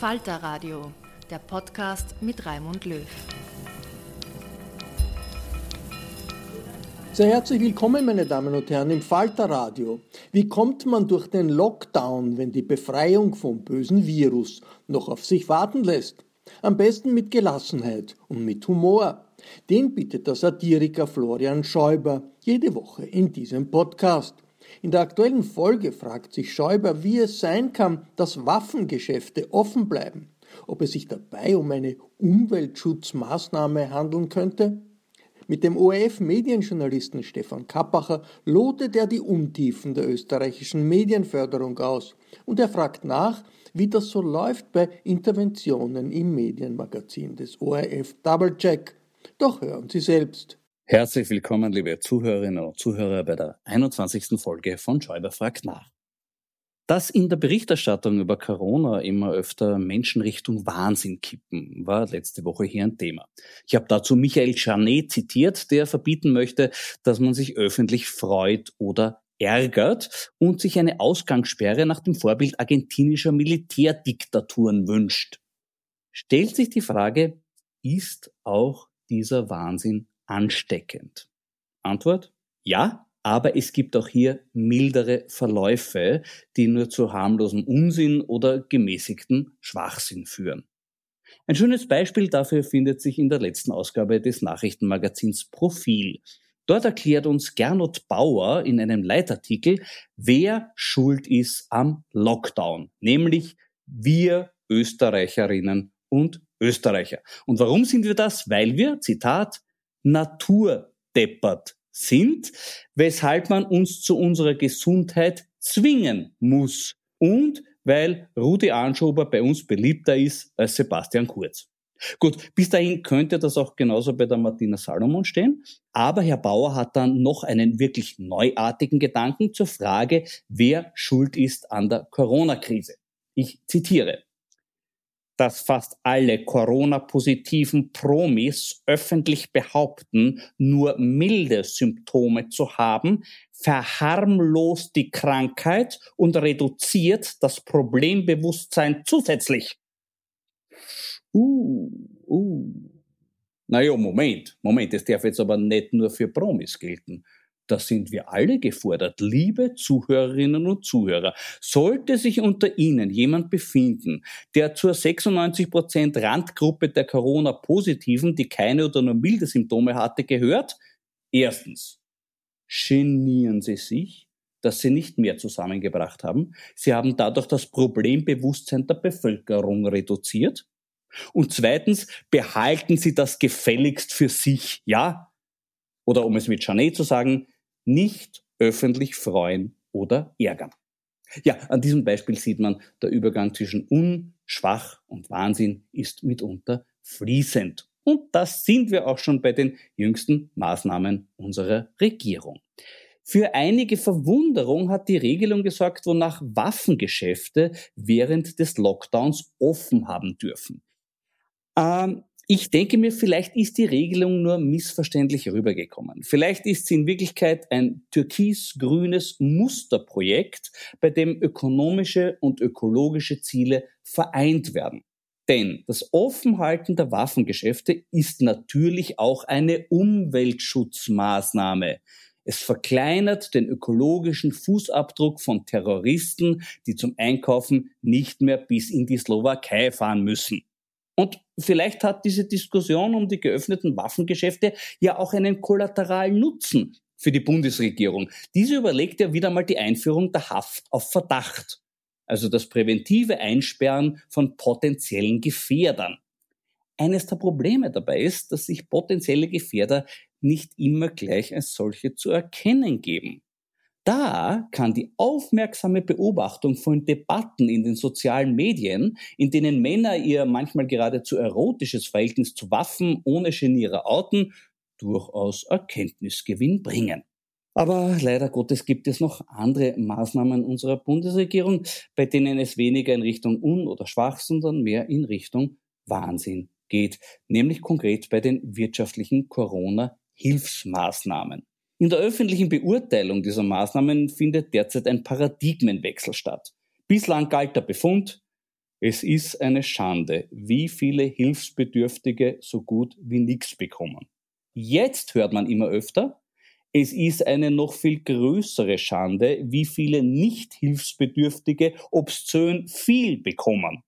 Falter Radio, der Podcast mit Raimund Löw. Sehr herzlich willkommen, meine Damen und Herren, im Falter Radio. Wie kommt man durch den Lockdown, wenn die Befreiung vom bösen Virus noch auf sich warten lässt? Am besten mit Gelassenheit und mit Humor. Den bittet der Satiriker Florian Schäuber jede Woche in diesem Podcast. In der aktuellen Folge fragt sich Schäuber, wie es sein kann, dass Waffengeschäfte offen bleiben. Ob es sich dabei um eine Umweltschutzmaßnahme handeln könnte? Mit dem ORF-Medienjournalisten Stefan Kappacher lotet er die Untiefen der österreichischen Medienförderung aus und er fragt nach, wie das so läuft bei Interventionen im Medienmagazin des ORF Doublecheck. Doch hören Sie selbst. Herzlich willkommen, liebe Zuhörerinnen und Zuhörer, bei der 21. Folge von Schäuber fragt nach. Dass in der Berichterstattung über Corona immer öfter Menschen Richtung Wahnsinn kippen, war letzte Woche hier ein Thema. Ich habe dazu Michael Janet zitiert, der verbieten möchte, dass man sich öffentlich freut oder ärgert und sich eine Ausgangssperre nach dem Vorbild argentinischer Militärdiktaturen wünscht. Stellt sich die Frage, ist auch dieser Wahnsinn ansteckend? Antwort, ja, aber es gibt auch hier mildere Verläufe, die nur zu harmlosem Unsinn oder gemäßigten Schwachsinn führen. Ein schönes Beispiel dafür findet sich in der letzten Ausgabe des Nachrichtenmagazins Profil. Dort erklärt uns Gernot Bauer in einem Leitartikel, wer schuld ist am Lockdown, nämlich wir Österreicherinnen und Österreicher. Und warum sind wir das? Weil wir, Zitat, naturdeppert sind, weshalb man uns zu unserer Gesundheit zwingen muss und weil Rudi Anschober bei uns beliebter ist als Sebastian Kurz. Gut, bis dahin könnte das auch genauso bei der Martina Salomon stehen. Aber Herr Bauer hat dann noch einen wirklich neuartigen Gedanken zur Frage, wer schuld ist an der Corona-Krise. Ich zitiere dass fast alle Corona-positiven Promis öffentlich behaupten, nur milde Symptome zu haben, verharmlost die Krankheit und reduziert das Problembewusstsein zusätzlich. Uh, uh. Naja, Moment, Moment, das darf jetzt aber nicht nur für Promis gelten. Da sind wir alle gefordert. Liebe Zuhörerinnen und Zuhörer, sollte sich unter Ihnen jemand befinden, der zur 96% Randgruppe der Corona-Positiven, die keine oder nur milde Symptome hatte, gehört, erstens, genieren Sie sich, dass Sie nicht mehr zusammengebracht haben. Sie haben dadurch das Problembewusstsein der Bevölkerung reduziert. Und zweitens, behalten Sie das gefälligst für sich, ja? Oder um es mit Janet zu sagen, nicht öffentlich freuen oder ärgern. Ja, an diesem Beispiel sieht man, der Übergang zwischen Un, Schwach und Wahnsinn ist mitunter fließend. Und das sind wir auch schon bei den jüngsten Maßnahmen unserer Regierung. Für einige Verwunderung hat die Regelung gesorgt, wonach Waffengeschäfte während des Lockdowns offen haben dürfen. Ähm, ich denke mir, vielleicht ist die Regelung nur missverständlich rübergekommen. Vielleicht ist sie in Wirklichkeit ein türkis-grünes Musterprojekt, bei dem ökonomische und ökologische Ziele vereint werden. Denn das Offenhalten der Waffengeschäfte ist natürlich auch eine Umweltschutzmaßnahme. Es verkleinert den ökologischen Fußabdruck von Terroristen, die zum Einkaufen nicht mehr bis in die Slowakei fahren müssen. Und vielleicht hat diese Diskussion um die geöffneten Waffengeschäfte ja auch einen kollateralen Nutzen für die Bundesregierung. Diese überlegt ja wieder mal die Einführung der Haft auf Verdacht. Also das präventive Einsperren von potenziellen Gefährdern. Eines der Probleme dabei ist, dass sich potenzielle Gefährder nicht immer gleich als solche zu erkennen geben. Da kann die aufmerksame Beobachtung von Debatten in den sozialen Medien, in denen Männer ihr manchmal geradezu erotisches Verhältnis zu Waffen ohne Genierer outen, durchaus Erkenntnisgewinn bringen. Aber leider Gottes gibt es noch andere Maßnahmen unserer Bundesregierung, bei denen es weniger in Richtung un- oder schwach, sondern mehr in Richtung Wahnsinn geht, nämlich konkret bei den wirtschaftlichen Corona-Hilfsmaßnahmen. In der öffentlichen Beurteilung dieser Maßnahmen findet derzeit ein Paradigmenwechsel statt. Bislang galt der Befund, es ist eine Schande, wie viele Hilfsbedürftige so gut wie nichts bekommen. Jetzt hört man immer öfter, es ist eine noch viel größere Schande, wie viele nicht Hilfsbedürftige obszön viel bekommen.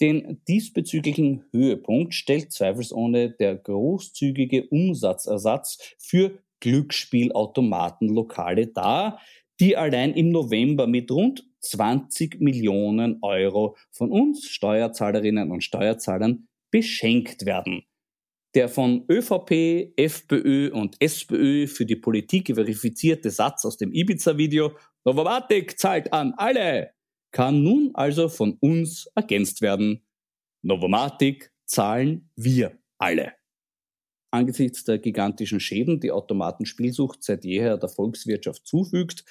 Den diesbezüglichen Höhepunkt stellt zweifelsohne der großzügige Umsatzersatz für Glücksspielautomatenlokale dar, die allein im November mit rund 20 Millionen Euro von uns Steuerzahlerinnen und Steuerzahlern beschenkt werden. Der von ÖVP, FPÖ und SPÖ für die Politik verifizierte Satz aus dem Ibiza-Video Novomatic zahlt an alle kann nun also von uns ergänzt werden. Novomatic zahlen wir alle. Angesichts der gigantischen Schäden, die Automatenspielsucht seit jeher der Volkswirtschaft zufügt,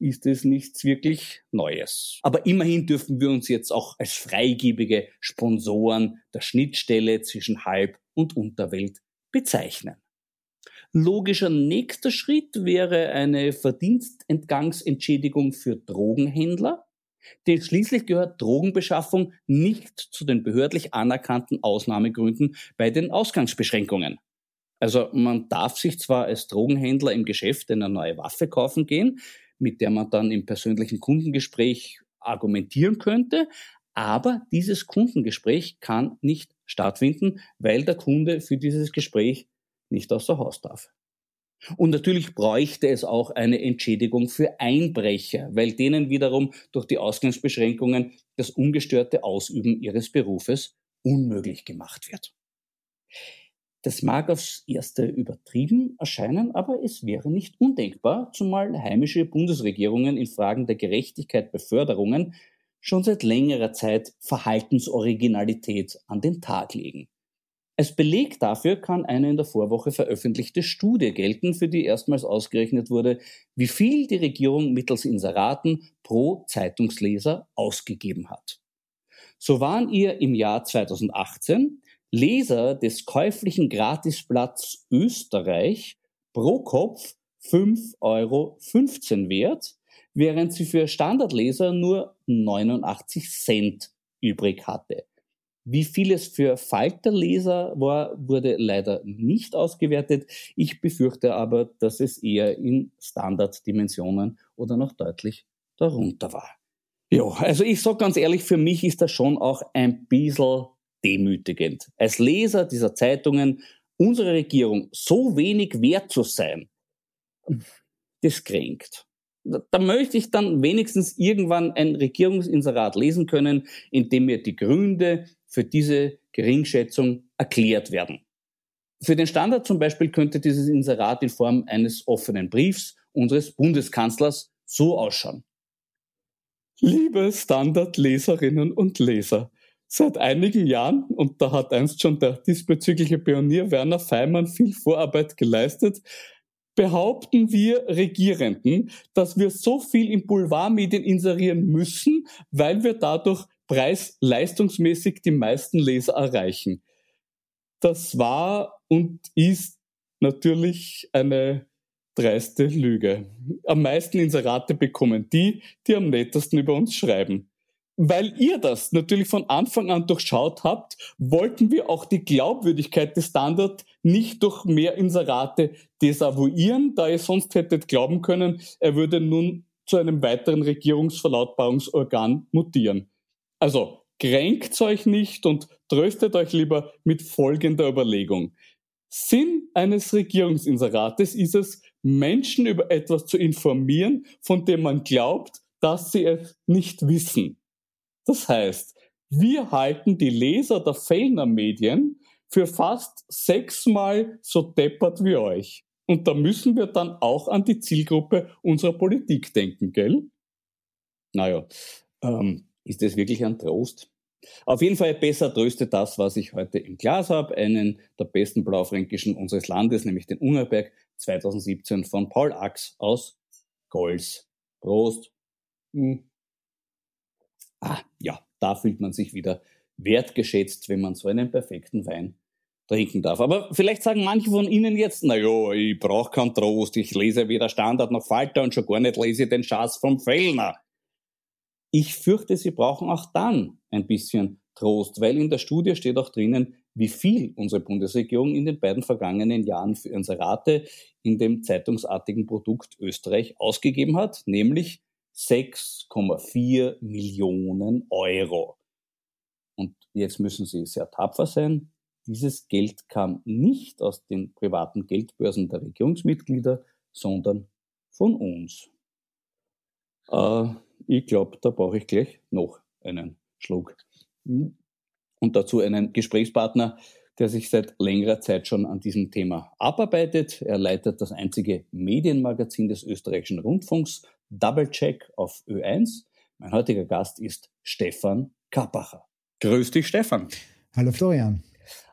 ist es nichts wirklich Neues. Aber immerhin dürfen wir uns jetzt auch als freigebige Sponsoren der Schnittstelle zwischen Halb- und Unterwelt bezeichnen. Logischer nächster Schritt wäre eine Verdienstentgangsentschädigung für Drogenhändler, denn schließlich gehört Drogenbeschaffung nicht zu den behördlich anerkannten Ausnahmegründen bei den Ausgangsbeschränkungen. Also man darf sich zwar als Drogenhändler im Geschäft eine neue Waffe kaufen gehen, mit der man dann im persönlichen Kundengespräch argumentieren könnte, aber dieses Kundengespräch kann nicht stattfinden, weil der Kunde für dieses Gespräch nicht außer Haus darf. Und natürlich bräuchte es auch eine Entschädigung für Einbrecher, weil denen wiederum durch die Ausgangsbeschränkungen das ungestörte Ausüben ihres Berufes unmöglich gemacht wird. Das mag aufs erste übertrieben erscheinen, aber es wäre nicht undenkbar, zumal heimische Bundesregierungen in Fragen der Gerechtigkeit bei Förderungen schon seit längerer Zeit Verhaltensoriginalität an den Tag legen. Als Beleg dafür kann eine in der Vorwoche veröffentlichte Studie gelten, für die erstmals ausgerechnet wurde, wie viel die Regierung mittels Inseraten pro Zeitungsleser ausgegeben hat. So waren ihr im Jahr 2018 Leser des käuflichen Gratisblatts Österreich pro Kopf 5,15 Euro wert, während sie für Standardleser nur 89 Cent übrig hatte. Wie viel es für Falterleser war, wurde leider nicht ausgewertet. Ich befürchte aber, dass es eher in Standarddimensionen oder noch deutlich darunter war. Ja, also ich sag ganz ehrlich, für mich ist das schon auch ein bisschen demütigend. Als Leser dieser Zeitungen unsere Regierung so wenig wert zu sein, das kränkt. Da möchte ich dann wenigstens irgendwann ein Regierungsinserat lesen können, in dem mir die Gründe für diese Geringschätzung erklärt werden. Für den Standard zum Beispiel könnte dieses Inserat in Form eines offenen Briefs unseres Bundeskanzlers so ausschauen. Liebe Standardleserinnen und Leser, seit einigen Jahren, und da hat einst schon der diesbezügliche Pionier Werner Feimann viel Vorarbeit geleistet, behaupten wir Regierenden, dass wir so viel in Boulevardmedien inserieren müssen, weil wir dadurch preis-leistungsmäßig die meisten Leser erreichen. Das war und ist natürlich eine dreiste Lüge. Am meisten Inserate bekommen die, die am nettesten über uns schreiben. Weil ihr das natürlich von Anfang an durchschaut habt, wollten wir auch die Glaubwürdigkeit des Standard nicht durch mehr Inserate desavouieren, da ihr sonst hättet glauben können, er würde nun zu einem weiteren Regierungsverlautbarungsorgan mutieren. Also kränkt euch nicht und tröstet euch lieber mit folgender Überlegung. Sinn eines Regierungsinserates ist es, Menschen über etwas zu informieren, von dem man glaubt, dass sie es nicht wissen. Das heißt, wir halten die Leser der Fellner Medien für fast sechsmal so deppert wie euch. Und da müssen wir dann auch an die Zielgruppe unserer Politik denken, gell? Naja, ähm, ist das wirklich ein Trost? Auf jeden Fall besser tröstet das, was ich heute im Glas habe, einen der besten Blaufränkischen unseres Landes, nämlich den Ungerberg 2017 von Paul Ax aus Golz. Prost. Hm. Ah, ja, da fühlt man sich wieder wertgeschätzt, wenn man so einen perfekten Wein trinken darf. Aber vielleicht sagen manche von Ihnen jetzt, na ja, ich brauche keinen Trost, ich lese weder Standard noch Falter und schon gar nicht lese den Schatz vom Fellner. Ich fürchte, Sie brauchen auch dann ein bisschen Trost, weil in der Studie steht auch drinnen, wie viel unsere Bundesregierung in den beiden vergangenen Jahren für Inserate in dem zeitungsartigen Produkt Österreich ausgegeben hat, nämlich 6,4 Millionen Euro. Und jetzt müssen Sie sehr tapfer sein. Dieses Geld kam nicht aus den privaten Geldbörsen der Regierungsmitglieder, sondern von uns. Äh, ich glaube, da brauche ich gleich noch einen Schluck. Und dazu einen Gesprächspartner, der sich seit längerer Zeit schon an diesem Thema abarbeitet. Er leitet das einzige Medienmagazin des österreichischen Rundfunks, Double Check auf Ö1. Mein heutiger Gast ist Stefan Kappacher. Grüß dich, Stefan. Hallo, Florian.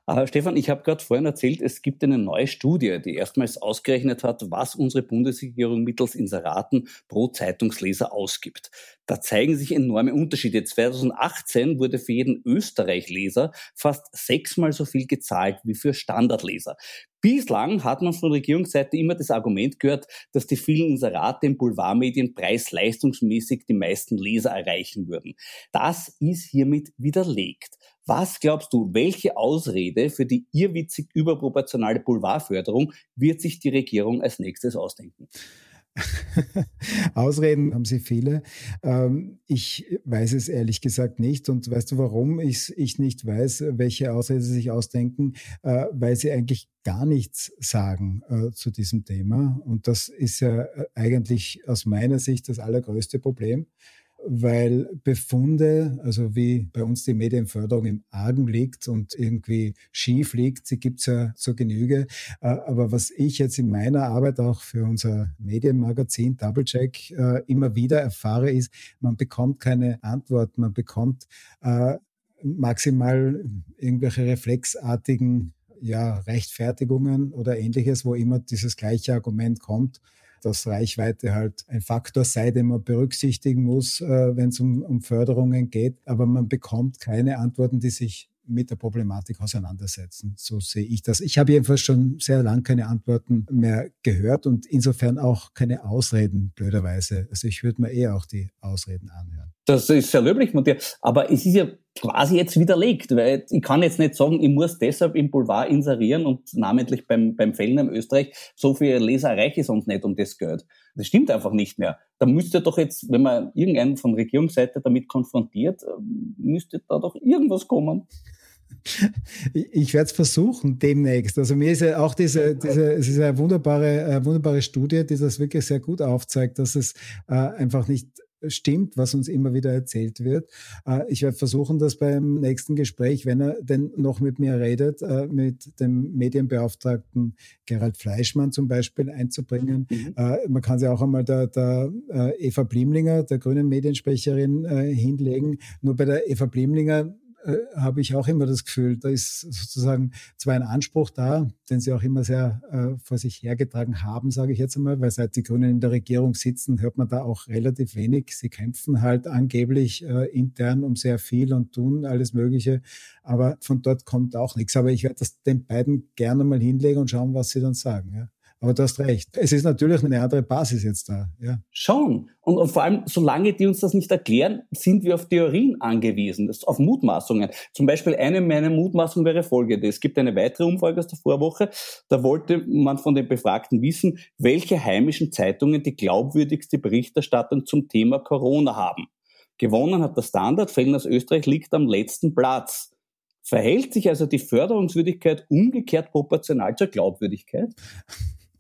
Aber Stefan, ich habe gerade vorhin erzählt, es gibt eine neue Studie, die erstmals ausgerechnet hat, was unsere Bundesregierung mittels Inseraten pro Zeitungsleser ausgibt. Da zeigen sich enorme Unterschiede. 2018 wurde für jeden Österreich-Leser fast sechsmal so viel gezahlt wie für Standardleser. Bislang hat man von Regierungsseite immer das Argument gehört, dass die vielen Inserate in Boulevardmedien preis-leistungsmäßig die meisten Leser erreichen würden. Das ist hiermit widerlegt. Was glaubst du, welche Ausrede für die irrwitzig überproportionale Boulevardförderung wird sich die Regierung als nächstes ausdenken? Ausreden haben sie viele. Ähm, ich weiß es ehrlich gesagt nicht. Und weißt du, warum ich, ich nicht weiß, welche Ausrede sie sich ausdenken? Äh, weil sie eigentlich gar nichts sagen äh, zu diesem Thema. Und das ist ja äh, eigentlich aus meiner Sicht das allergrößte Problem weil Befunde, also wie bei uns die Medienförderung im Argen liegt und irgendwie schief liegt, sie gibt's ja zur Genüge. Äh, aber was ich jetzt in meiner Arbeit auch für unser Medienmagazin Doublecheck äh, immer wieder erfahre, ist, man bekommt keine Antwort, man bekommt äh, maximal irgendwelche reflexartigen ja, Rechtfertigungen oder ähnliches, wo immer dieses gleiche Argument kommt dass Reichweite halt ein Faktor sei, den man berücksichtigen muss, äh, wenn es um, um Förderungen geht. Aber man bekommt keine Antworten, die sich mit der Problematik auseinandersetzen. So sehe ich das. Ich habe jedenfalls schon sehr lange keine Antworten mehr gehört und insofern auch keine Ausreden, blöderweise. Also ich würde mir eher auch die Ausreden anhören. Das ist sehr löblich von dir. Aber es ist ja quasi jetzt widerlegt, weil ich kann jetzt nicht sagen, ich muss deshalb im Boulevard inserieren und namentlich beim, beim in Österreich, so viele Leser erreiche ich sonst nicht um das Geld. Das stimmt einfach nicht mehr. Da müsste doch jetzt, wenn man irgendeinen von Regierungsseite damit konfrontiert, müsste da doch irgendwas kommen. Ich werde es versuchen demnächst. Also mir ist ja auch diese, diese es ist eine wunderbare, eine wunderbare Studie, die das wirklich sehr gut aufzeigt, dass es äh, einfach nicht stimmt, was uns immer wieder erzählt wird. Äh, ich werde versuchen, das beim nächsten Gespräch, wenn er denn noch mit mir redet, äh, mit dem Medienbeauftragten Gerald Fleischmann zum Beispiel einzubringen. Mhm. Äh, man kann sie auch einmal der, der Eva Blimlinger, der grünen Mediensprecherin, hinlegen. Nur bei der Eva Blimlinger äh, habe ich auch immer das Gefühl, da ist sozusagen zwar ein Anspruch da, den sie auch immer sehr äh, vor sich hergetragen haben, sage ich jetzt einmal, weil seit die Grünen in der Regierung sitzen, hört man da auch relativ wenig. Sie kämpfen halt angeblich äh, intern um sehr viel und tun alles Mögliche, aber von dort kommt auch nichts. Aber ich werde das den beiden gerne mal hinlegen und schauen, was sie dann sagen. Ja. Aber du hast recht. Es ist natürlich eine andere Basis jetzt da. Ja. Schon. Und, und vor allem, solange die uns das nicht erklären, sind wir auf Theorien angewiesen, auf Mutmaßungen. Zum Beispiel eine meiner Mutmaßungen wäre folgende. Es gibt eine weitere Umfrage aus der Vorwoche. Da wollte man von den Befragten wissen, welche heimischen Zeitungen die glaubwürdigste Berichterstattung zum Thema Corona haben. Gewonnen hat der Standard, Fellners Österreich liegt am letzten Platz. Verhält sich also die Förderungswürdigkeit umgekehrt proportional zur Glaubwürdigkeit?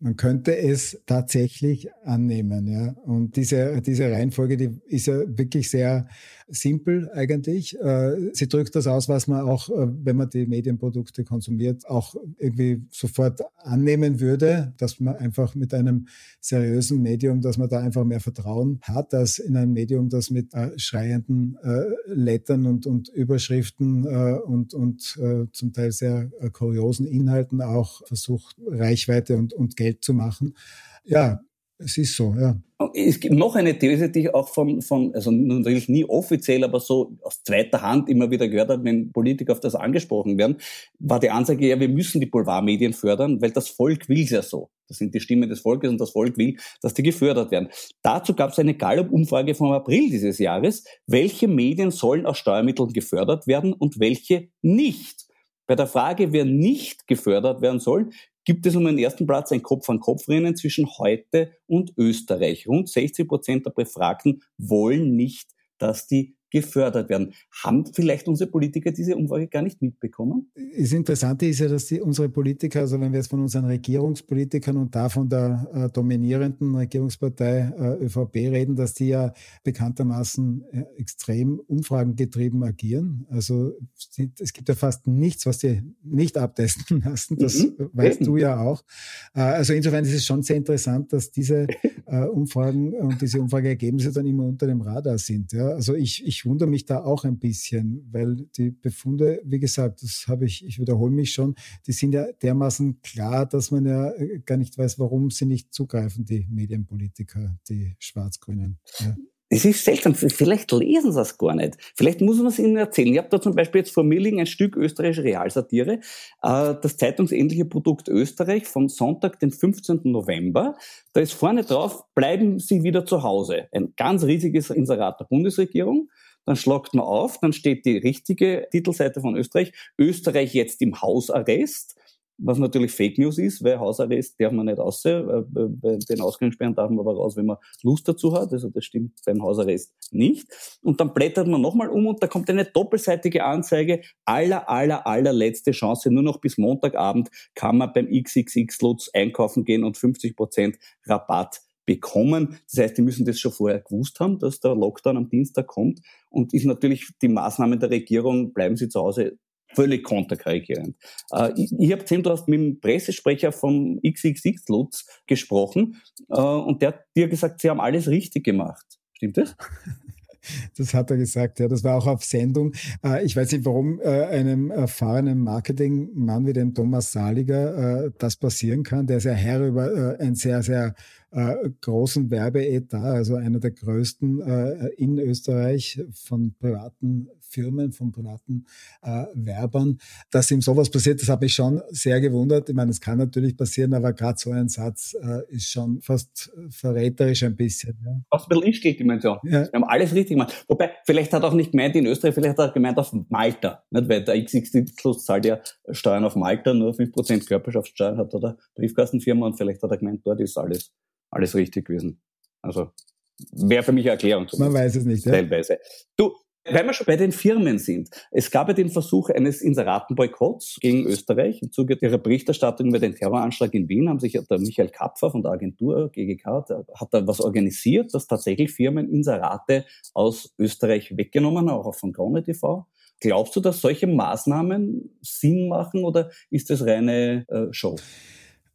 Man könnte es tatsächlich annehmen, ja. Und diese, diese Reihenfolge, die ist ja wirklich sehr simpel eigentlich. Äh, sie drückt das aus, was man auch, äh, wenn man die Medienprodukte konsumiert, auch irgendwie sofort annehmen würde, dass man einfach mit einem seriösen Medium, dass man da einfach mehr Vertrauen hat, als in einem Medium, das mit äh, schreienden Lettern und, und Überschriften und, und zum Teil sehr kuriosen Inhalten auch versucht, Reichweite und, und Geld Geld zu machen. Ja, es ist so, ja. Es gibt noch eine These, die ich auch von, von, also natürlich nie offiziell, aber so aus zweiter Hand immer wieder gehört habe, wenn Politiker auf das angesprochen werden, war die Ansage, ja, wir müssen die Boulevardmedien fördern, weil das Volk will es ja so. Das sind die Stimmen des Volkes und das Volk will, dass die gefördert werden. Dazu gab es eine Gallup-Umfrage vom April dieses Jahres. Welche Medien sollen aus Steuermitteln gefördert werden und welche nicht? Bei der Frage, wer nicht gefördert werden soll, gibt es um den ersten Platz ein Kopf-an-Kopf-Rennen zwischen heute und Österreich. Rund 60 Prozent der Befragten wollen nicht, dass die gefördert werden. Haben vielleicht unsere Politiker diese Umfrage gar nicht mitbekommen? Das Interessante ist ja, dass die, unsere Politiker, also wenn wir jetzt von unseren Regierungspolitikern und da von der äh, dominierenden Regierungspartei äh, ÖVP reden, dass die ja bekanntermaßen äh, extrem umfragengetrieben agieren. Also es gibt ja fast nichts, was sie nicht abtesten lassen. Das mhm. weißt du ja auch. Äh, also insofern ist es schon sehr interessant, dass diese äh, Umfragen und diese Umfrageergebnisse dann immer unter dem Radar sind. Ja? Also ich, ich ich wundere mich da auch ein bisschen, weil die Befunde, wie gesagt, das habe ich, ich wiederhole mich schon, die sind ja dermaßen klar, dass man ja äh, gar nicht weiß, warum sie nicht zugreifen, die Medienpolitiker, die Schwarz-Grünen. Ja. Es ist seltsam, vielleicht lesen sie das gar nicht. Vielleicht muss man es ihnen erzählen. Ich habe da zum Beispiel jetzt vor mir liegen ein Stück österreichische Realsatire, äh, das zeitungsähnliche Produkt Österreich vom Sonntag, den 15. November. Da ist vorne drauf, bleiben Sie wieder zu Hause. Ein ganz riesiges Inserat der Bundesregierung dann schlagt man auf, dann steht die richtige Titelseite von Österreich, Österreich jetzt im Hausarrest, was natürlich Fake News ist, weil Hausarrest darf man nicht raus, äh, bei den Ausgangssperren darf man aber raus, wenn man Lust dazu hat, also das stimmt beim Hausarrest nicht. Und dann blättert man nochmal um und da kommt eine doppelseitige Anzeige, aller, aller, allerletzte Chance, nur noch bis Montagabend kann man beim XXX-Lutz einkaufen gehen und 50% Rabatt bekommen. Das heißt, die müssen das schon vorher gewusst haben, dass der Lockdown am Dienstag kommt und ist natürlich die Maßnahme der Regierung, bleiben Sie zu Hause, völlig konterkarrierend. Äh, ich ich habe gesehen, du hast mit dem Pressesprecher vom XXX Lutz gesprochen äh, und der hat dir gesagt, sie haben alles richtig gemacht. Stimmt das? Das hat er gesagt, ja. Das war auch auf Sendung. Äh, ich weiß nicht, warum äh, einem erfahrenen Marketingmann wie dem Thomas Saliger äh, das passieren kann. Der ist ja Herr über ein sehr, sehr großen Werbeetat, also einer der größten in Österreich von privaten Firmen, von privaten äh, Werbern, dass ihm sowas passiert, das hat mich schon sehr gewundert. Ich meine, es kann natürlich passieren, aber gerade so ein Satz äh, ist schon fast verräterisch ein bisschen. Ja. Fast ein bisschen Instinktdimension. Ja. Wir haben alles richtig gemacht. Wobei, vielleicht hat er auch nicht gemeint in Österreich, vielleicht hat er gemeint auf Malta. Nicht? Weil der XXX zahlt ja Steuern auf Malta, nur 5% Körperschaftssteuern hat oder Briefkastenfirma und vielleicht hat er gemeint, dort ist alles, alles richtig gewesen. Also wäre für mich eine Erklärung. Man weiß es nicht. Ja? Teilweise. Du, Weil wir schon bei den Firmen sind. Es gab ja den Versuch eines Inseratenboykotts gegen Österreich. Im Zuge ihrer Berichterstattung über den Terroranschlag in Wien haben sich der Michael Kapfer von der Agentur GGK, hat da was organisiert, dass tatsächlich Firmen Inserate aus Österreich weggenommen, auch von Krone TV. Glaubst du, dass solche Maßnahmen Sinn machen oder ist das reine äh, Show?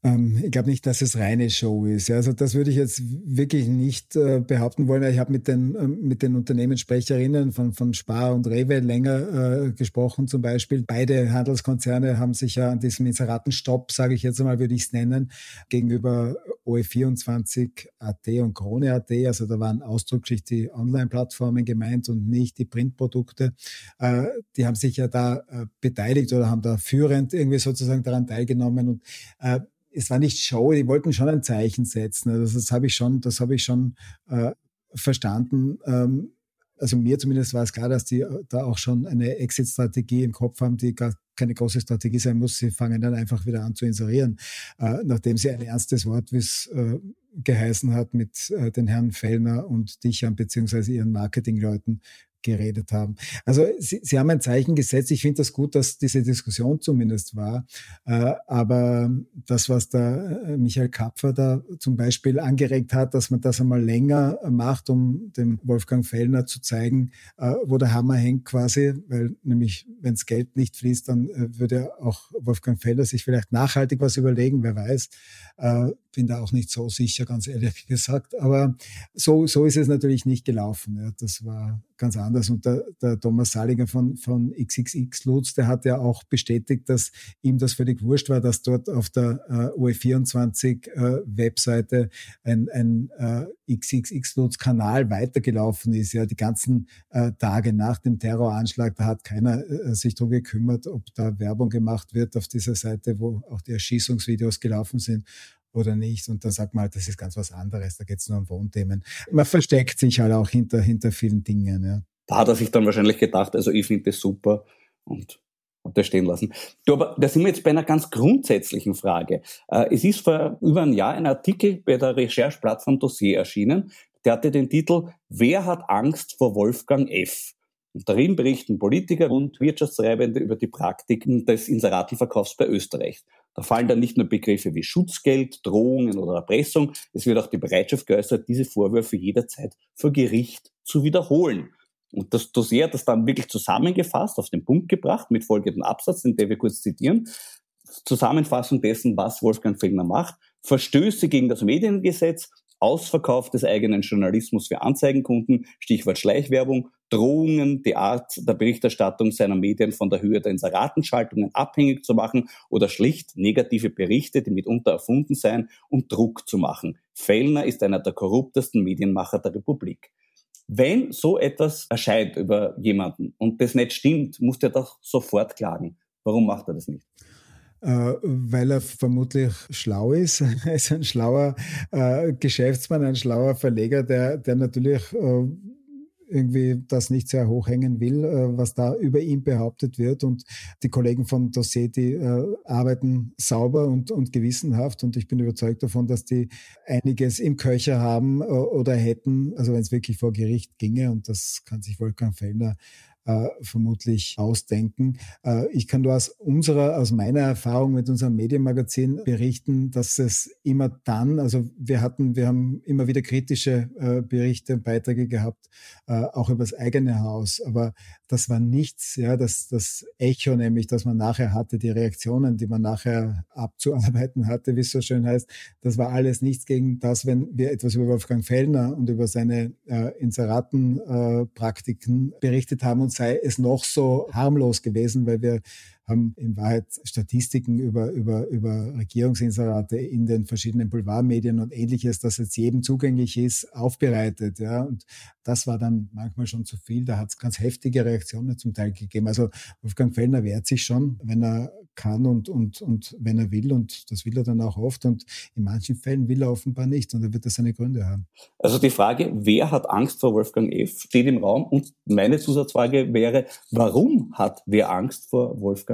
Ähm, ich glaube nicht, dass es reine Show ist. Also das würde ich jetzt wirklich nicht äh, behaupten wollen. Ich habe mit den, äh, mit den Unternehmenssprecherinnen von, von Spar und Rewe länger äh, gesprochen zum Beispiel. Beide Handelskonzerne haben sich ja an diesem Inseratenstopp, sage ich jetzt einmal, würde ich es nennen, gegenüber OE24 AT und Krone AT, also da waren ausdrücklich die Online-Plattformen gemeint und nicht die Printprodukte, äh, die haben sich ja da äh, beteiligt oder haben da führend irgendwie sozusagen daran teilgenommen und äh, es war nicht Show, die wollten schon ein Zeichen setzen. Also das habe ich schon, das habe ich schon äh, verstanden. Ähm, also mir zumindest war es klar, dass die äh, da auch schon eine Exit-Strategie im Kopf haben, die gar keine große Strategie sein muss. Sie fangen dann einfach wieder an zu inserieren, äh, nachdem sie ein ernstes Wort, wie es äh, geheißen hat, mit äh, den Herrn Fellner und Dichern beziehungsweise ihren Marketingleuten geredet haben. Also Sie, Sie haben ein Zeichen gesetzt. Ich finde das gut, dass diese Diskussion zumindest war. Äh, aber das, was da äh, Michael Kapfer da zum Beispiel angeregt hat, dass man das einmal länger macht, um dem Wolfgang Fellner zu zeigen, äh, wo der Hammer hängt quasi, weil nämlich, wenn das Geld nicht fließt, dann würde auch Wolfgang Fellner sich vielleicht nachhaltig was überlegen, wer weiß. Bin da auch nicht so sicher, ganz ehrlich gesagt. Aber so, so ist es natürlich nicht gelaufen. Ja. Das war ganz anders. Und der, der Thomas Saliger von, von XXX Lutz, der hat ja auch bestätigt, dass ihm das völlig wurscht war, dass dort auf der äh, OE24 äh, Webseite ein, ein äh, XXX Lutz Kanal weitergelaufen ist. Ja, die ganzen äh, Tage nach dem Terroranschlag, da hat keiner äh, sich darum gekümmert, ob da Werbung gemacht wird auf dieser Seite, wo auch die Erschießungsvideos gelaufen sind oder nicht. Und dann sagt man halt, das ist ganz was anderes, da geht es nur um Wohnthemen. Man versteckt sich halt auch hinter, hinter vielen Dingen. Ja. Da hat er sich dann wahrscheinlich gedacht, also ich finde das super und und das stehen lassen. Du, aber da sind wir jetzt bei einer ganz grundsätzlichen Frage. Äh, es ist vor über einem Jahr ein Artikel bei der Rechercheplattform Dossier erschienen, der hatte den Titel Wer hat Angst vor Wolfgang F? Und darin berichten Politiker und Wirtschaftstreibende über die Praktiken des Inseratenverkaufs bei Österreich. Da fallen dann nicht nur Begriffe wie Schutzgeld, Drohungen oder Erpressung, es wird auch die Bereitschaft geäußert, diese Vorwürfe jederzeit vor Gericht zu wiederholen. Und das Dossier hat das dann wirklich zusammengefasst, auf den Punkt gebracht, mit folgendem Absatz, den wir kurz zitieren. Zusammenfassung dessen, was Wolfgang Fellner macht. Verstöße gegen das Mediengesetz, Ausverkauf des eigenen Journalismus für Anzeigenkunden, Stichwort Schleichwerbung, Drohungen, die Art der Berichterstattung seiner Medien von der Höhe der Inseratenschaltungen abhängig zu machen oder schlicht negative Berichte, die mitunter erfunden seien, um Druck zu machen. Fellner ist einer der korruptesten Medienmacher der Republik. Wenn so etwas erscheint über jemanden und das nicht stimmt, muss der doch sofort klagen. Warum macht er das nicht? Äh, weil er vermutlich schlau ist. Er ist ein schlauer äh, Geschäftsmann, ein schlauer Verleger, der, der natürlich äh, irgendwie das nicht sehr hochhängen will, was da über ihn behauptet wird. Und die Kollegen von Dossier, die äh, arbeiten sauber und, und gewissenhaft. Und ich bin überzeugt davon, dass die einiges im Köcher haben äh, oder hätten, also wenn es wirklich vor Gericht ginge. Und das kann sich Wolfgang Fellner äh, vermutlich ausdenken. Äh, ich kann nur aus unserer, aus meiner Erfahrung mit unserem Medienmagazin berichten, dass es immer dann, also wir hatten, wir haben immer wieder kritische äh, Berichte und Beiträge gehabt, äh, auch über das eigene Haus, aber das war nichts, ja, das, das Echo nämlich, das man nachher hatte, die Reaktionen, die man nachher abzuarbeiten hatte, wie es so schön heißt, das war alles nichts gegen das, wenn wir etwas über Wolfgang Fellner und über seine äh, Inseratenpraktiken äh, berichtet haben und sei es noch so harmlos gewesen, weil wir haben in Wahrheit Statistiken über, über, über Regierungsinserate in den verschiedenen Boulevardmedien und ähnliches, das jetzt jedem zugänglich ist, aufbereitet. Ja. Und das war dann manchmal schon zu viel. Da hat es ganz heftige Reaktionen zum Teil gegeben. Also Wolfgang Fellner wehrt sich schon, wenn er kann und, und, und wenn er will. Und das will er dann auch oft. Und in manchen Fällen will er offenbar nicht. Und er wird das seine Gründe haben. Also die Frage, wer hat Angst vor Wolfgang F., steht im Raum. Und meine Zusatzfrage wäre, warum hat wer Angst vor Wolfgang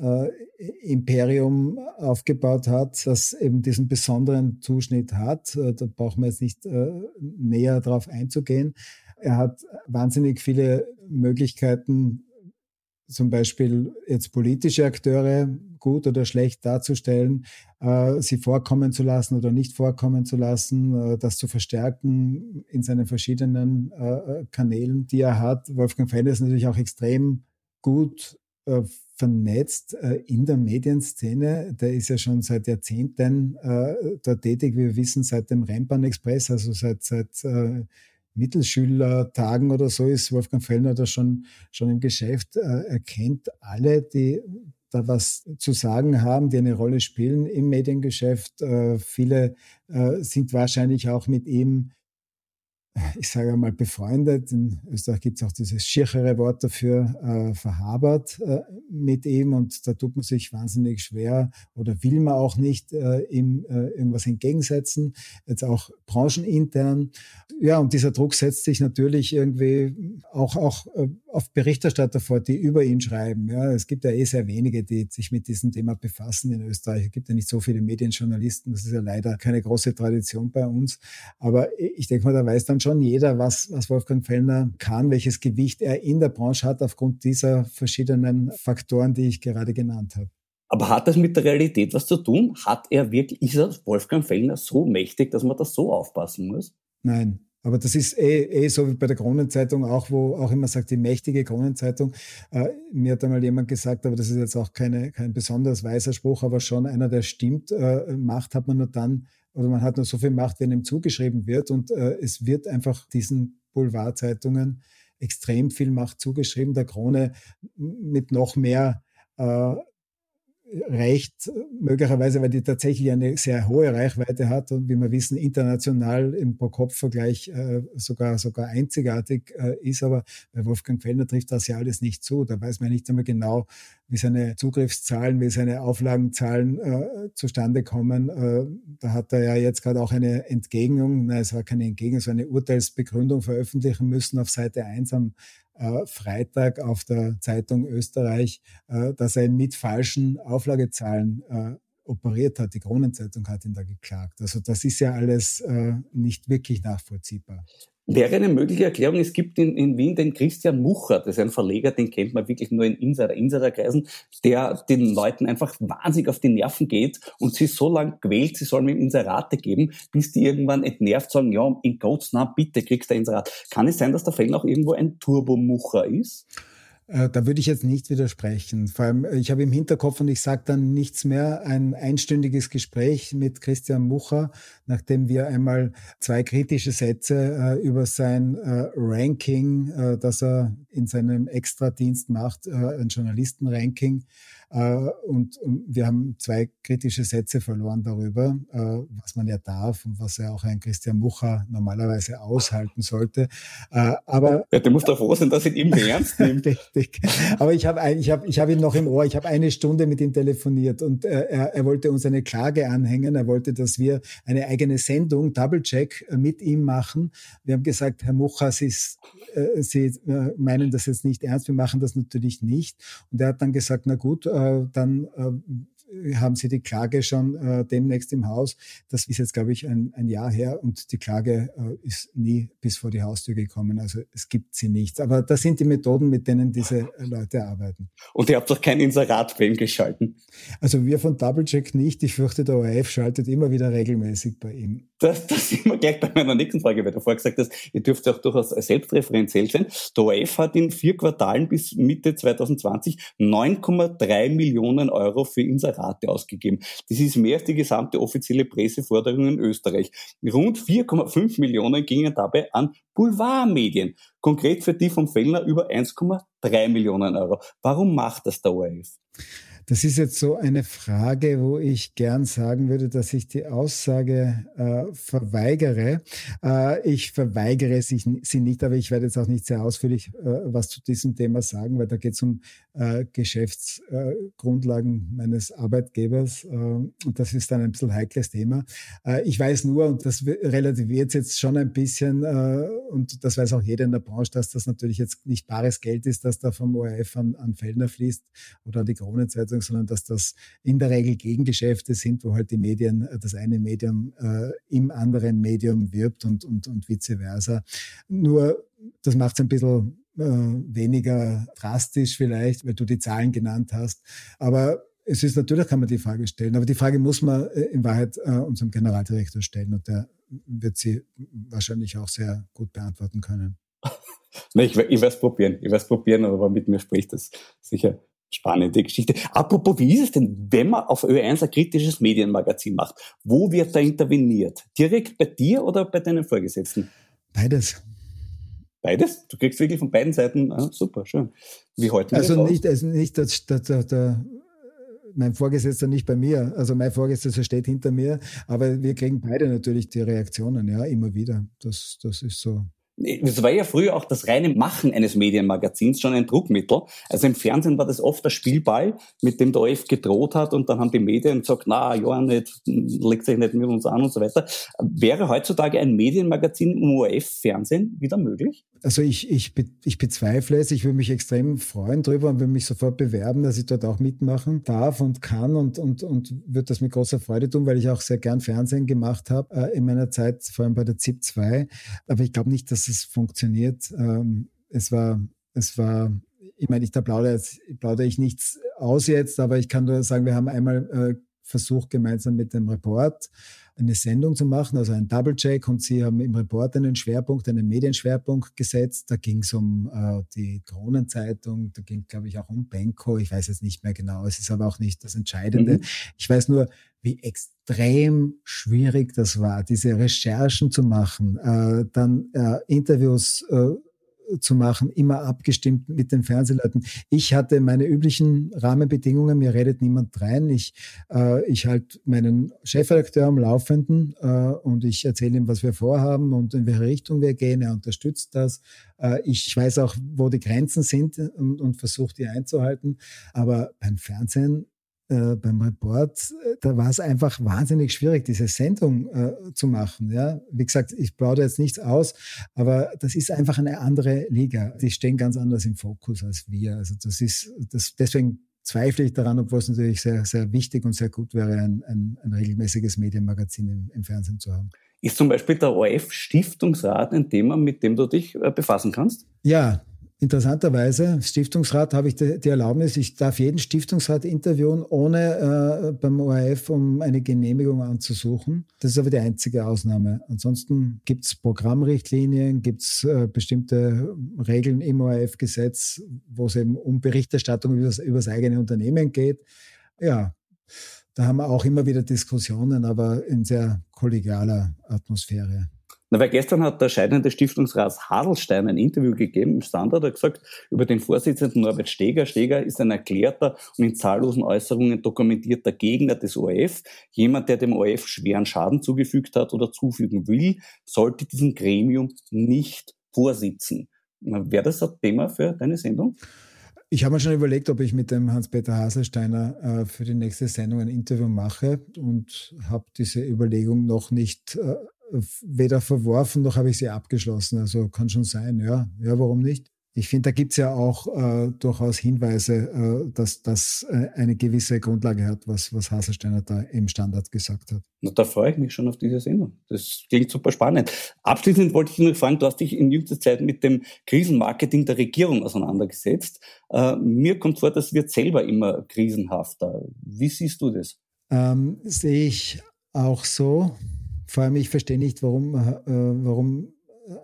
äh, aufgebaut hat, das eben diesen besonderen Zuschnitt hat. Äh, da brauchen wir jetzt nicht äh, näher darauf einzugehen. Er hat wahnsinnig viele Möglichkeiten, zum Beispiel jetzt politische Akteure gut oder schlecht darzustellen, sie vorkommen zu lassen oder nicht vorkommen zu lassen, das zu verstärken in seinen verschiedenen Kanälen, die er hat. Wolfgang Fellner ist natürlich auch extrem gut vernetzt äh, in der Medienszene. Der ist ja schon seit Jahrzehnten äh, da tätig. Wir wissen seit dem Rennbahn Express, also seit, seit äh, Mittelschülertagen oder so ist Wolfgang Fellner da schon, schon im Geschäft. Äh, er kennt alle, die da was zu sagen haben, die eine Rolle spielen im Mediengeschäft. Äh, viele äh, sind wahrscheinlich auch mit ihm ich sage mal, befreundet. In Österreich gibt es auch dieses schirchere Wort dafür, äh, verhabert äh, mit ihm und da tut man sich wahnsinnig schwer oder will man auch nicht äh, ihm äh, irgendwas entgegensetzen, jetzt auch branchenintern. Ja, und dieser Druck setzt sich natürlich irgendwie auch, auch äh, auf Berichterstatter vor, die über ihn schreiben. Ja, es gibt ja eh sehr wenige, die sich mit diesem Thema befassen in Österreich. Es gibt ja nicht so viele Medienjournalisten. Das ist ja leider keine große Tradition bei uns. Aber ich denke mal, da weiß dann schon jeder, was, was Wolfgang Fellner kann, welches Gewicht er in der Branche hat aufgrund dieser verschiedenen Faktoren, die ich gerade genannt habe. Aber hat das mit der Realität was zu tun? Hat er wirklich, ist er Wolfgang Fellner so mächtig, dass man das so aufpassen muss? Nein, aber das ist eh, eh so wie bei der Kronenzeitung auch, wo auch immer sagt, die mächtige Kronenzeitung. Äh, mir hat einmal jemand gesagt, aber das ist jetzt auch keine, kein besonders weiser Spruch, aber schon einer, der stimmt. Äh, Macht hat man nur dann, oder man hat nur so viel Macht, wenn ihm zugeschrieben wird. Und äh, es wird einfach diesen Boulevardzeitungen extrem viel Macht zugeschrieben. Der Krone mit noch mehr äh, reicht möglicherweise, weil die tatsächlich eine sehr hohe Reichweite hat und wie wir wissen, international im Pro-Kopf-Vergleich äh, sogar, sogar einzigartig äh, ist. Aber bei Wolfgang Fellner trifft das ja alles nicht zu. Da weiß man nicht einmal genau, wie seine Zugriffszahlen, wie seine Auflagenzahlen äh, zustande kommen. Äh, da hat er ja jetzt gerade auch eine Entgegnung, nein, es war keine Entgegnung, war eine Urteilsbegründung veröffentlichen müssen auf Seite 1 am äh, Freitag auf der Zeitung Österreich, äh, dass er mit falschen Auflagezahlen äh, operiert hat. Die Kronenzeitung hat ihn da geklagt. Also das ist ja alles äh, nicht wirklich nachvollziehbar. Wäre eine mögliche Erklärung, es gibt in, in Wien den Christian Mucher, das ist ein Verleger, den kennt man wirklich nur in Insider, Insiderkreisen, der den Leuten einfach wahnsinnig auf die Nerven geht und sie so lange quält, sie sollen ihm Inserate geben, bis die irgendwann entnervt sagen, ja, in Gottes Namen, bitte kriegst du ein Inserat. Kann es sein, dass der Fell auch irgendwo ein Turbomucher ist? Äh, da würde ich jetzt nicht widersprechen. Vor allem, äh, ich habe im Hinterkopf und ich sage dann nichts mehr, ein einstündiges Gespräch mit Christian Mucher, nachdem wir einmal zwei kritische Sätze äh, über sein äh, Ranking, äh, das er in seinem Extradienst macht, äh, ein Journalistenranking, und wir haben zwei kritische Sätze verloren darüber, äh, was man ja darf und was ja auch ein Christian Mucher normalerweise aushalten sollte. Äh, aber ja, du musst doch froh sein, dass ich ihn ernst nimmt. Richtig. Aber ich habe ich hab, ich hab ihn noch im Ohr. Ich habe eine Stunde mit ihm telefoniert und er, er wollte uns eine Klage anhängen. Er wollte, dass wir eine eigene Sendung, Double Check, mit ihm machen. Wir haben gesagt, Herr Mucher, Sie, Sie meinen das jetzt nicht ernst. Wir machen das natürlich nicht. Und er hat dann gesagt, na gut, äh, dann äh, haben Sie die Klage schon äh, demnächst im Haus. Das ist jetzt, glaube ich, ein, ein Jahr her und die Klage äh, ist nie bis vor die Haustür gekommen. Also es gibt sie nicht. Aber das sind die Methoden, mit denen diese Leute arbeiten. Und ihr habt doch kein Inserat bei ihm geschalten? Also wir von Doublecheck nicht. Ich fürchte, der ORF schaltet immer wieder regelmäßig bei ihm. Das, das sind wir gleich bei meiner nächsten Frage, weil du vorher gesagt hast, ihr dürft auch durchaus selbstreferenziell sein. Der ORF hat in vier Quartalen bis Mitte 2020 9,3 Millionen Euro für Inserat Rate ausgegeben. Das ist mehr als die gesamte offizielle Presseforderung in Österreich. Rund 4,5 Millionen gingen dabei an Boulevardmedien. Konkret für die vom Fellner über 1,3 Millionen Euro. Warum macht das der ORF? Das ist jetzt so eine Frage, wo ich gern sagen würde, dass ich die Aussage äh, verweigere. Äh, ich verweigere sie, nicht, aber ich werde jetzt auch nicht sehr ausführlich äh, was zu diesem Thema sagen, weil da geht es um äh, Geschäftsgrundlagen meines Arbeitgebers äh, und das ist dann ein bisschen heikles Thema. Äh, ich weiß nur, und das relativiert jetzt schon ein bisschen, und das weiß auch jeder in der Branche, dass das natürlich jetzt nicht bares Geld ist, das da vom ORF an, an Feldner fließt oder an die Kronenzeitung, sondern dass das in der Regel Gegengeschäfte sind, wo halt die Medien, das eine Medium äh, im anderen Medium wirbt und, und, und vice versa. Nur das macht es ein bisschen äh, weniger drastisch vielleicht, weil du die Zahlen genannt hast. Aber es ist natürlich, kann man die Frage stellen, aber die Frage muss man äh, in Wahrheit äh, unserem Generaldirektor stellen und der wird sie wahrscheinlich auch sehr gut beantworten können. Ich, ich werde es probieren. Ich werde es probieren, aber mit mir spricht das sicher spannende Geschichte. Apropos, wie ist es denn, wenn man auf Ö1 ein kritisches Medienmagazin macht? Wo wird da interveniert? Direkt bei dir oder bei deinen Vorgesetzten? Beides. Beides? Du kriegst wirklich von beiden Seiten, ah, super, schön. Wie wir also nicht, also nicht, dass, dass, dass, dass mein Vorgesetzter nicht bei mir, also mein Vorgesetzter steht hinter mir, aber wir kriegen beide natürlich die Reaktionen, ja, immer wieder. Das, das ist so. Es war ja früher auch das reine Machen eines Medienmagazins schon ein Druckmittel. Also im Fernsehen war das oft der Spielball, mit dem der OF gedroht hat und dann haben die Medien gesagt, na ja, nicht, legt sich nicht mit uns an und so weiter. Wäre heutzutage ein Medienmagazin im ORF-Fernsehen wieder möglich? Also ich, ich, ich bezweifle es. Ich würde mich extrem freuen darüber und würde mich sofort bewerben, dass ich dort auch mitmachen darf und kann und, und, und würde das mit großer Freude tun, weil ich auch sehr gern Fernsehen gemacht habe äh, in meiner Zeit, vor allem bei der ZIP 2. Aber ich glaube nicht, dass es funktioniert. Ähm, es war, es war, ich meine, ich, da plaudere, plaudere ich nichts aus jetzt, aber ich kann nur sagen, wir haben einmal äh, versucht, gemeinsam mit dem Report eine Sendung zu machen, also ein Double-Check und sie haben im Report einen Schwerpunkt, einen Medienschwerpunkt gesetzt. Da ging es um äh, die Kronenzeitung, da ging, glaube ich, auch um Benko. Ich weiß jetzt nicht mehr genau, es ist aber auch nicht das Entscheidende. Mhm. Ich weiß nur, wie extrem schwierig das war, diese Recherchen zu machen, äh, dann äh, Interviews äh, zu machen, immer abgestimmt mit den Fernsehleuten. Ich hatte meine üblichen Rahmenbedingungen, mir redet niemand rein. Ich, äh, ich halte meinen Chefredakteur am Laufenden äh, und ich erzähle ihm, was wir vorhaben und in welche Richtung wir gehen. Er unterstützt das. Äh, ich weiß auch, wo die Grenzen sind und, und versuche die einzuhalten. Aber beim Fernsehen äh, beim Report, äh, da war es einfach wahnsinnig schwierig, diese Sendung äh, zu machen. Ja? Wie gesagt, ich plaudere jetzt nichts aus, aber das ist einfach eine andere Liga. Die stehen ganz anders im Fokus als wir. Also das ist, das, deswegen zweifle ich daran, obwohl es natürlich sehr, sehr wichtig und sehr gut wäre, ein, ein, ein regelmäßiges Medienmagazin im, im, Fernsehen zu haben. Ist zum Beispiel der ORF-Stiftungsrat ein Thema, mit dem du dich äh, befassen kannst? Ja, Interessanterweise, Stiftungsrat habe ich die, Erlaubnis, ich darf jeden Stiftungsrat interviewen, ohne äh, beim ORF um eine Genehmigung anzusuchen. Das ist aber die einzige Ausnahme. Ansonsten gibt es Programmrichtlinien, gibt es äh, bestimmte Regeln im ORF-Gesetz, wo es eben um Berichterstattung über das, über das eigene Unternehmen geht. Ja, da haben wir auch immer wieder Diskussionen, aber in sehr kollegialer Atmosphäre. Na, weil gestern hat der scheidende Stiftungsrat Hadelstein ein Interview gegeben im Standard, hat gesagt, über den Vorsitzenden Norbert Steger. Steger ist ein erklärter und in zahllosen Äußerungen dokumentierter Gegner des ORF. Jemand, der dem ORF schweren Schaden zugefügt hat oder zufügen will, sollte diesem Gremium nicht vorsitzen. Wäre das ein Thema für deine Sendung? Ich habe mir schon überlegt, ob ich mit dem Hans-Peter Haselsteiner äh, für die nächste Sendung ein Interview mache und habe diese Überlegung noch nicht äh, weder verworfen noch habe ich sie abgeschlossen. Also kann schon sein, ja. Ja, warum nicht? Ich finde, da gibt es ja auch äh, durchaus Hinweise, äh, dass das äh, eine gewisse Grundlage hat, was, was Haselsteiner da im Standard gesagt hat. Na, da freue ich mich schon auf diese Sendung. Das klingt super spannend. Abschließend wollte ich noch fragen, du hast dich in jüngster Zeit mit dem Krisenmarketing der Regierung auseinandergesetzt. Äh, mir kommt vor, das wird selber immer krisenhafter. Wie siehst du das? Ähm, sehe ich auch so. Vor allem, ich verstehe nicht, warum, äh, warum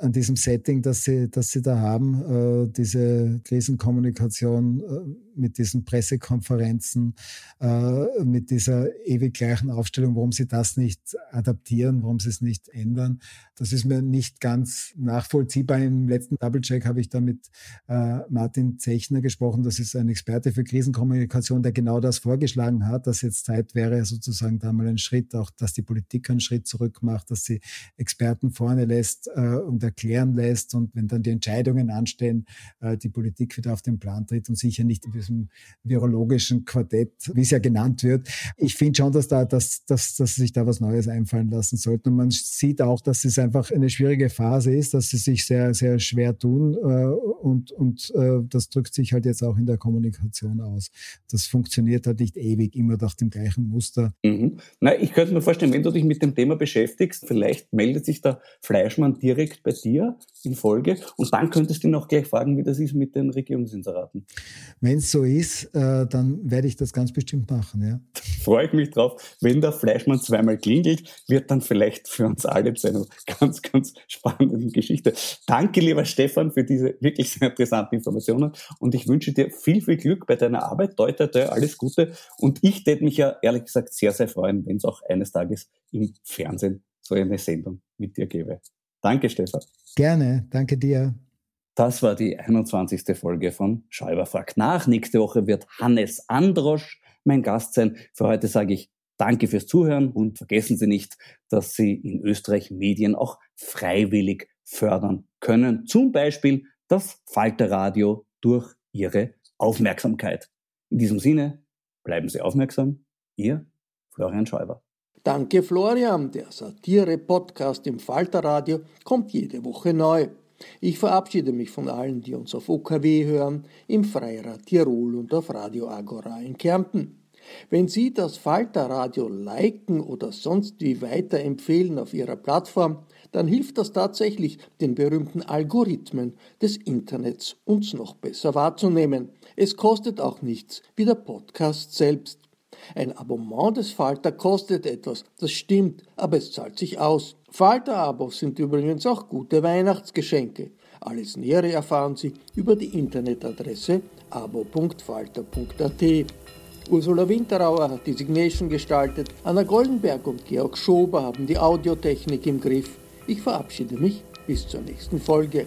an diesem Setting, das sie, das sie da haben, äh, diese Krisenkommunikation mit diesen Pressekonferenzen, äh, mit dieser ewig gleichen Aufstellung, warum sie das nicht adaptieren, warum sie es nicht ändern. Das ist mir nicht ganz nachvollziehbar. Im letzten Double-Check habe ich da mit äh, Martin Zechner gesprochen. Das ist ein Experte für Krisenkommunikation, der genau das vorgeschlagen hat, dass jetzt Zeit wäre, sozusagen da mal ein Schritt, auch dass die Politik einen Schritt zurück macht, dass sie Experten vorne lässt äh, und erklären lässt. Und wenn dann die Entscheidungen anstehen, die Politik wieder auf den Plan tritt und sicher nicht in diesem virologischen Quartett, wie es ja genannt wird. Ich finde schon, dass da, dass, dass, dass sich da was Neues einfallen lassen sollte. Und man sieht auch, dass es einfach eine schwierige Phase ist, dass sie sich sehr, sehr schwer tun. Äh, und und äh, das drückt sich halt jetzt auch in der Kommunikation aus. Das funktioniert halt nicht ewig immer nach dem gleichen Muster. Mhm. Na, ich könnte mir vorstellen, wenn du dich mit dem Thema beschäftigst, vielleicht meldet sich der Fleischmann direkt bei dir in Folge und dann könntest du ihn auch gleich fragen, wie das ist mit den Regierungsinseraten. Wenn es so ist, äh, dann werde ich das ganz bestimmt machen, ja. Freue ich mich drauf. Wenn der Fleischmann zweimal klingelt, wird dann vielleicht für uns alle zu einer ganz, ganz spannenden Geschichte. Danke, lieber Stefan, für diese wirklich sehr interessanten Informationen und ich wünsche dir viel, viel Glück bei deiner Arbeit. Deute, deute, alles Gute. Und ich täte mich ja ehrlich gesagt sehr, sehr freuen, wenn es auch eines Tages im Fernsehen so eine Sendung mit dir gäbe. Danke, Stefan. Gerne, danke dir. Das war die 21. Folge von Schäuber fragt nach. Nächste Woche wird Hannes Androsch mein Gast sein. Für heute sage ich Danke fürs Zuhören und vergessen Sie nicht, dass Sie in Österreich Medien auch freiwillig fördern können. Zum Beispiel das Falterradio durch Ihre Aufmerksamkeit. In diesem Sinne, bleiben Sie aufmerksam. Ihr Florian Schäuber. Danke Florian, der Satire-Podcast im Falterradio kommt jede Woche neu. Ich verabschiede mich von allen, die uns auf OKW hören, im Freirad Tirol und auf Radio Agora in Kärnten. Wenn Sie das Falterradio liken oder sonst wie weiterempfehlen auf Ihrer Plattform, dann hilft das tatsächlich, den berühmten Algorithmen des Internets uns noch besser wahrzunehmen. Es kostet auch nichts, wie der Podcast selbst. Ein Abonnement des Falter kostet etwas, das stimmt, aber es zahlt sich aus. Falter-Abos sind übrigens auch gute Weihnachtsgeschenke. Alles Nähere erfahren Sie über die Internetadresse abo.falter.at. Ursula Winterauer hat die Signation gestaltet, Anna Goldenberg und Georg Schober haben die Audiotechnik im Griff. Ich verabschiede mich bis zur nächsten Folge.